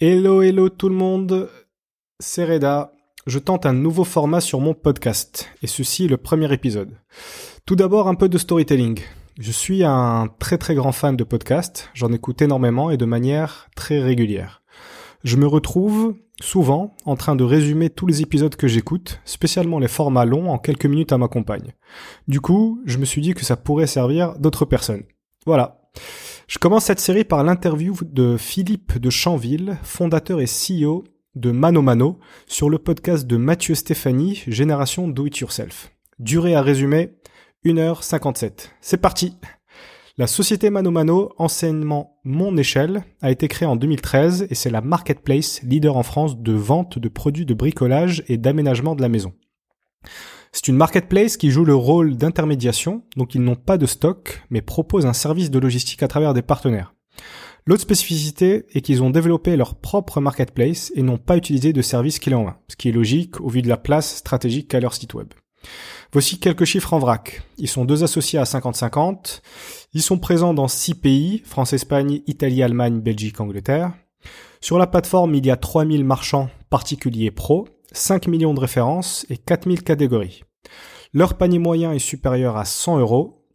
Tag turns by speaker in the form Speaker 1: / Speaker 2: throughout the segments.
Speaker 1: Hello, hello tout le monde, c'est Reda. Je tente un nouveau format sur mon podcast, et ceci est le premier épisode. Tout d'abord, un peu de storytelling. Je suis un très très grand fan de podcasts, j'en écoute énormément et de manière très régulière. Je me retrouve souvent en train de résumer tous les épisodes que j'écoute, spécialement les formats longs en quelques minutes à ma compagne. Du coup, je me suis dit que ça pourrait servir d'autres personnes. Voilà. Je commence cette série par l'interview de Philippe de Chanville, fondateur et CEO de Mano Mano, sur le podcast de Mathieu Stéphanie, Génération Do It Yourself. Durée à résumer, 1h57. C'est parti La société Mano Mano, enseignement Mon Échelle, a été créée en 2013 et c'est la marketplace leader en France de vente de produits de bricolage et d'aménagement de la maison. C'est une marketplace qui joue le rôle d'intermédiation, donc ils n'ont pas de stock, mais proposent un service de logistique à travers des partenaires. L'autre spécificité est qu'ils ont développé leur propre marketplace et n'ont pas utilisé de service clé en main, ce qui est logique au vu de la place stratégique qu'a leur site web. Voici quelques chiffres en vrac. Ils sont deux associés à 50-50. Ils sont présents dans six pays, France, Espagne, Italie, Allemagne, Belgique, Angleterre. Sur la plateforme, il y a 3000 marchands particuliers pro 5 millions de références et 4000 catégories. Leur panier moyen est supérieur à 100 euros.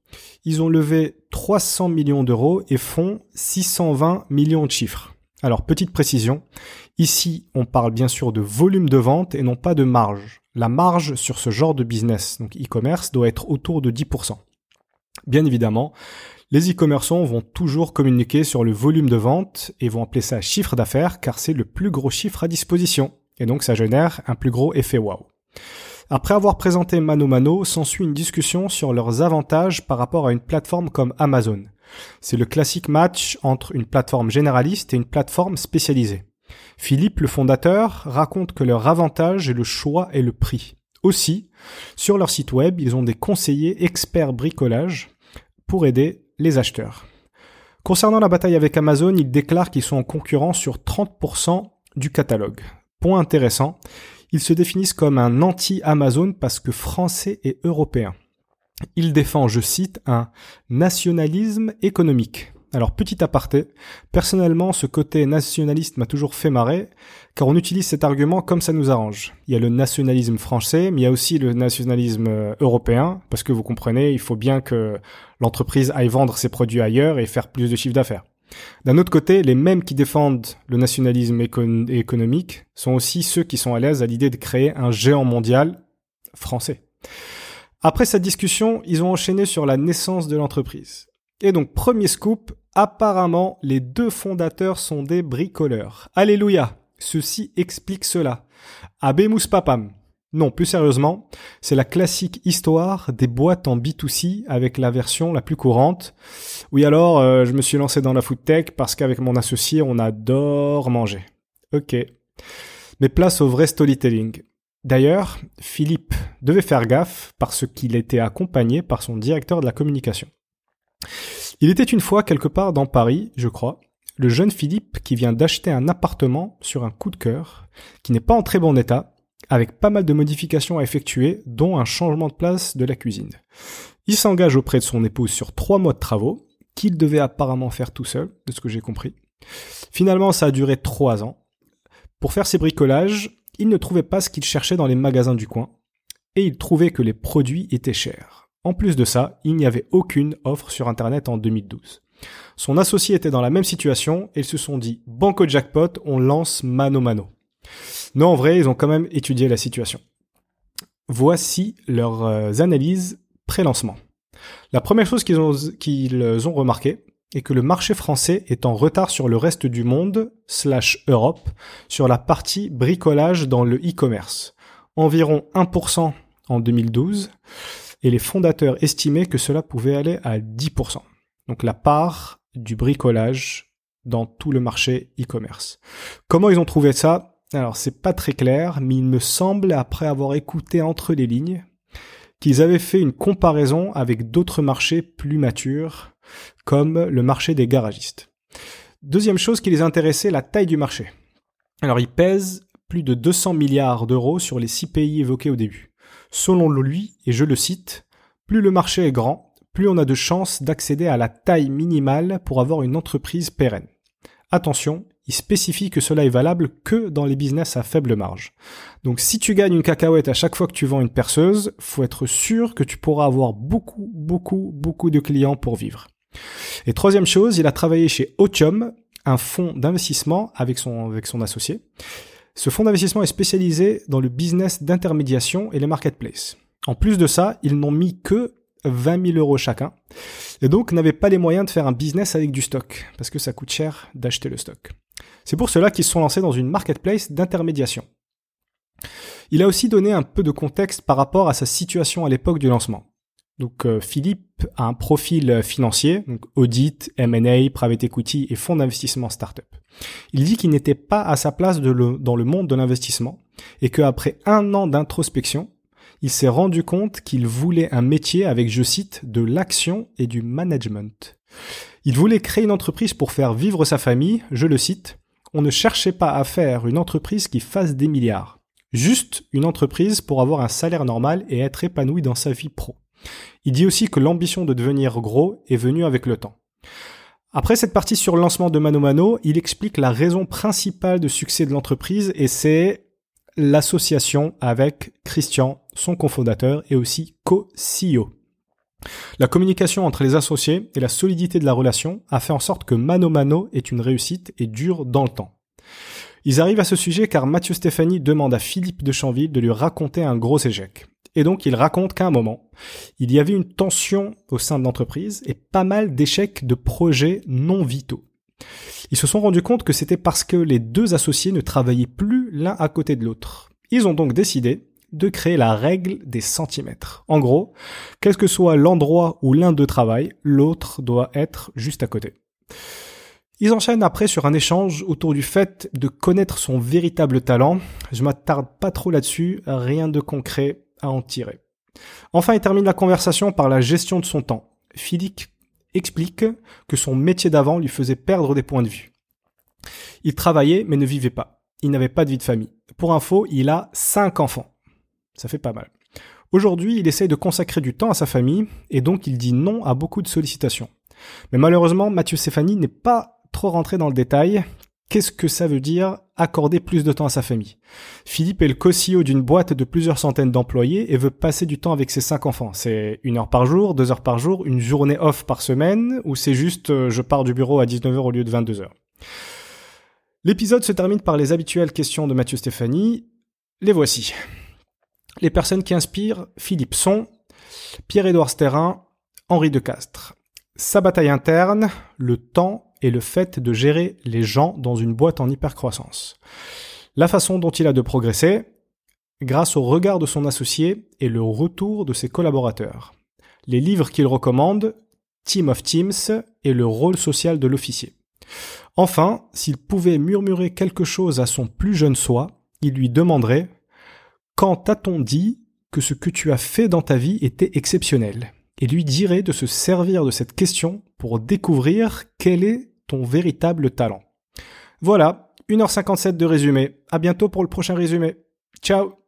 Speaker 1: Ils ont levé 300 millions d'euros et font 620 millions de chiffres. Alors, petite précision. Ici, on parle bien sûr de volume de vente et non pas de marge. La marge sur ce genre de business, donc e-commerce, doit être autour de 10%. Bien évidemment, les e-commerçants vont toujours communiquer sur le volume de vente et vont appeler ça chiffre d'affaires car c'est le plus gros chiffre à disposition. Et donc ça génère un plus gros effet wow. Après avoir présenté Mano Mano, s'ensuit une discussion sur leurs avantages par rapport à une plateforme comme Amazon. C'est le classique match entre une plateforme généraliste et une plateforme spécialisée. Philippe, le fondateur, raconte que leur avantage est le choix et le prix. Aussi, sur leur site web, ils ont des conseillers experts bricolage pour aider les acheteurs. Concernant la bataille avec Amazon, ils déclarent qu'ils sont en concurrence sur 30% du catalogue. Point intéressant, ils se définissent comme un anti-Amazon parce que français et européen. Ils défendent, je cite, un nationalisme économique. Alors petit aparté, personnellement ce côté nationaliste m'a toujours fait marrer, car on utilise cet argument comme ça nous arrange. Il y a le nationalisme français, mais il y a aussi le nationalisme euh, européen, parce que vous comprenez, il faut bien que l'entreprise aille vendre ses produits ailleurs et faire plus de chiffre d'affaires. D'un autre côté, les mêmes qui défendent le nationalisme économique sont aussi ceux qui sont à l'aise à l'idée de créer un géant mondial français. Après cette discussion, ils ont enchaîné sur la naissance de l'entreprise. Et donc, premier scoop, apparemment, les deux fondateurs sont des bricoleurs. Alléluia Ceci explique cela. Abemus papam. Non, plus sérieusement, c'est la classique histoire des boîtes en B2C avec la version la plus courante. Oui alors, euh, je me suis lancé dans la food tech parce qu'avec mon associé, on adore manger. Ok. Mais place au vrai storytelling. D'ailleurs, Philippe devait faire gaffe parce qu'il était accompagné par son directeur de la communication. Il était une fois quelque part dans Paris, je crois, le jeune Philippe qui vient d'acheter un appartement sur un coup de cœur, qui n'est pas en très bon état, avec pas mal de modifications à effectuer, dont un changement de place de la cuisine. Il s'engage auprès de son épouse sur trois mois de travaux, qu'il devait apparemment faire tout seul, de ce que j'ai compris. Finalement, ça a duré trois ans. Pour faire ses bricolages, il ne trouvait pas ce qu'il cherchait dans les magasins du coin, et il trouvait que les produits étaient chers. En plus de ça, il n'y avait aucune offre sur Internet en 2012. Son associé était dans la même situation et ils se sont dit, banco jackpot, on lance mano mano. Non, en vrai, ils ont quand même étudié la situation. Voici leurs euh, analyses pré-lancement. La première chose qu'ils ont, qu'ils ont remarqué est que le marché français est en retard sur le reste du monde, slash Europe, sur la partie bricolage dans le e-commerce. Environ 1% en 2012, et les fondateurs estimaient que cela pouvait aller à 10%. Donc la part du bricolage dans tout le marché e-commerce. Comment ils ont trouvé ça? Alors c'est pas très clair, mais il me semble, après avoir écouté entre les lignes, qu'ils avaient fait une comparaison avec d'autres marchés plus matures, comme le marché des garagistes. Deuxième chose qui les intéressait, la taille du marché. Alors il pèse plus de 200 milliards d'euros sur les six pays évoqués au début. Selon lui, et je le cite, plus le marché est grand, plus on a de chances d'accéder à la taille minimale pour avoir une entreprise pérenne. Attention, il spécifie que cela est valable que dans les business à faible marge. Donc si tu gagnes une cacahuète à chaque fois que tu vends une perceuse, faut être sûr que tu pourras avoir beaucoup, beaucoup, beaucoup de clients pour vivre. Et troisième chose, il a travaillé chez Otium, un fonds d'investissement avec son, avec son associé. Ce fonds d'investissement est spécialisé dans le business d'intermédiation et les marketplaces. En plus de ça, ils n'ont mis que 20 000 euros chacun, et donc n'avaient pas les moyens de faire un business avec du stock, parce que ça coûte cher d'acheter le stock. C'est pour cela qu'ils se sont lancés dans une marketplace d'intermédiation. Il a aussi donné un peu de contexte par rapport à sa situation à l'époque du lancement. Donc euh, Philippe a un profil financier, audit, M&A, private equity et fonds d'investissement startup. Il dit qu'il n'était pas à sa place dans le monde de l'investissement et qu'après un an d'introspection, il s'est rendu compte qu'il voulait un métier avec, je cite, de l'action et du management. Il voulait créer une entreprise pour faire vivre sa famille, je le cite, on ne cherchait pas à faire une entreprise qui fasse des milliards. Juste une entreprise pour avoir un salaire normal et être épanoui dans sa vie pro. Il dit aussi que l'ambition de devenir gros est venue avec le temps. Après cette partie sur le lancement de Mano Mano, il explique la raison principale de succès de l'entreprise et c'est l'association avec Christian, son cofondateur et aussi co-CEO. La communication entre les associés et la solidité de la relation a fait en sorte que Mano Mano est une réussite et dure dans le temps. Ils arrivent à ce sujet car Mathieu Stéphanie demande à Philippe de Chanville de lui raconter un gros échec. Et donc il raconte qu'à un moment, il y avait une tension au sein de l'entreprise et pas mal d'échecs de projets non vitaux. Ils se sont rendus compte que c'était parce que les deux associés ne travaillaient plus l'un à côté de l'autre. Ils ont donc décidé de créer la règle des centimètres. En gros, quel que soit l'endroit où l'un d'eux travaille, l'autre doit être juste à côté. Ils enchaînent après sur un échange autour du fait de connaître son véritable talent. Je m'attarde pas trop là-dessus, rien de concret à en tirer. Enfin, il termine la conversation par la gestion de son temps. Philippe explique que son métier d'avant lui faisait perdre des points de vue. Il travaillait mais ne vivait pas. Il n'avait pas de vie de famille. Pour info, il a cinq enfants. Ça fait pas mal. Aujourd'hui, il essaye de consacrer du temps à sa famille et donc il dit non à beaucoup de sollicitations. Mais malheureusement, Mathieu Stéphanie n'est pas trop rentré dans le détail Qu'est-ce que ça veut dire accorder plus de temps à sa famille? Philippe est le co-CEO d'une boîte de plusieurs centaines d'employés et veut passer du temps avec ses cinq enfants. C'est une heure par jour, deux heures par jour, une journée off par semaine, ou c'est juste euh, je pars du bureau à 19h au lieu de 22h L'épisode se termine par les habituelles questions de Mathieu Stéphanie. Les voici. Les personnes qui inspirent Philippe sont Pierre-Édouard Sterrin, Henri de Castres. Sa bataille interne, le temps et le fait de gérer les gens dans une boîte en hypercroissance. La façon dont il a de progresser, grâce au regard de son associé et le retour de ses collaborateurs. Les livres qu'il recommande, Team of Teams et le rôle social de l'officier. Enfin, s'il pouvait murmurer quelque chose à son plus jeune soi, il lui demanderait Quand t'a-t-on dit que ce que tu as fait dans ta vie était exceptionnel? Et lui dirait de se servir de cette question pour découvrir quel est ton véritable talent. Voilà, 1h57 de résumé. À bientôt pour le prochain résumé. Ciao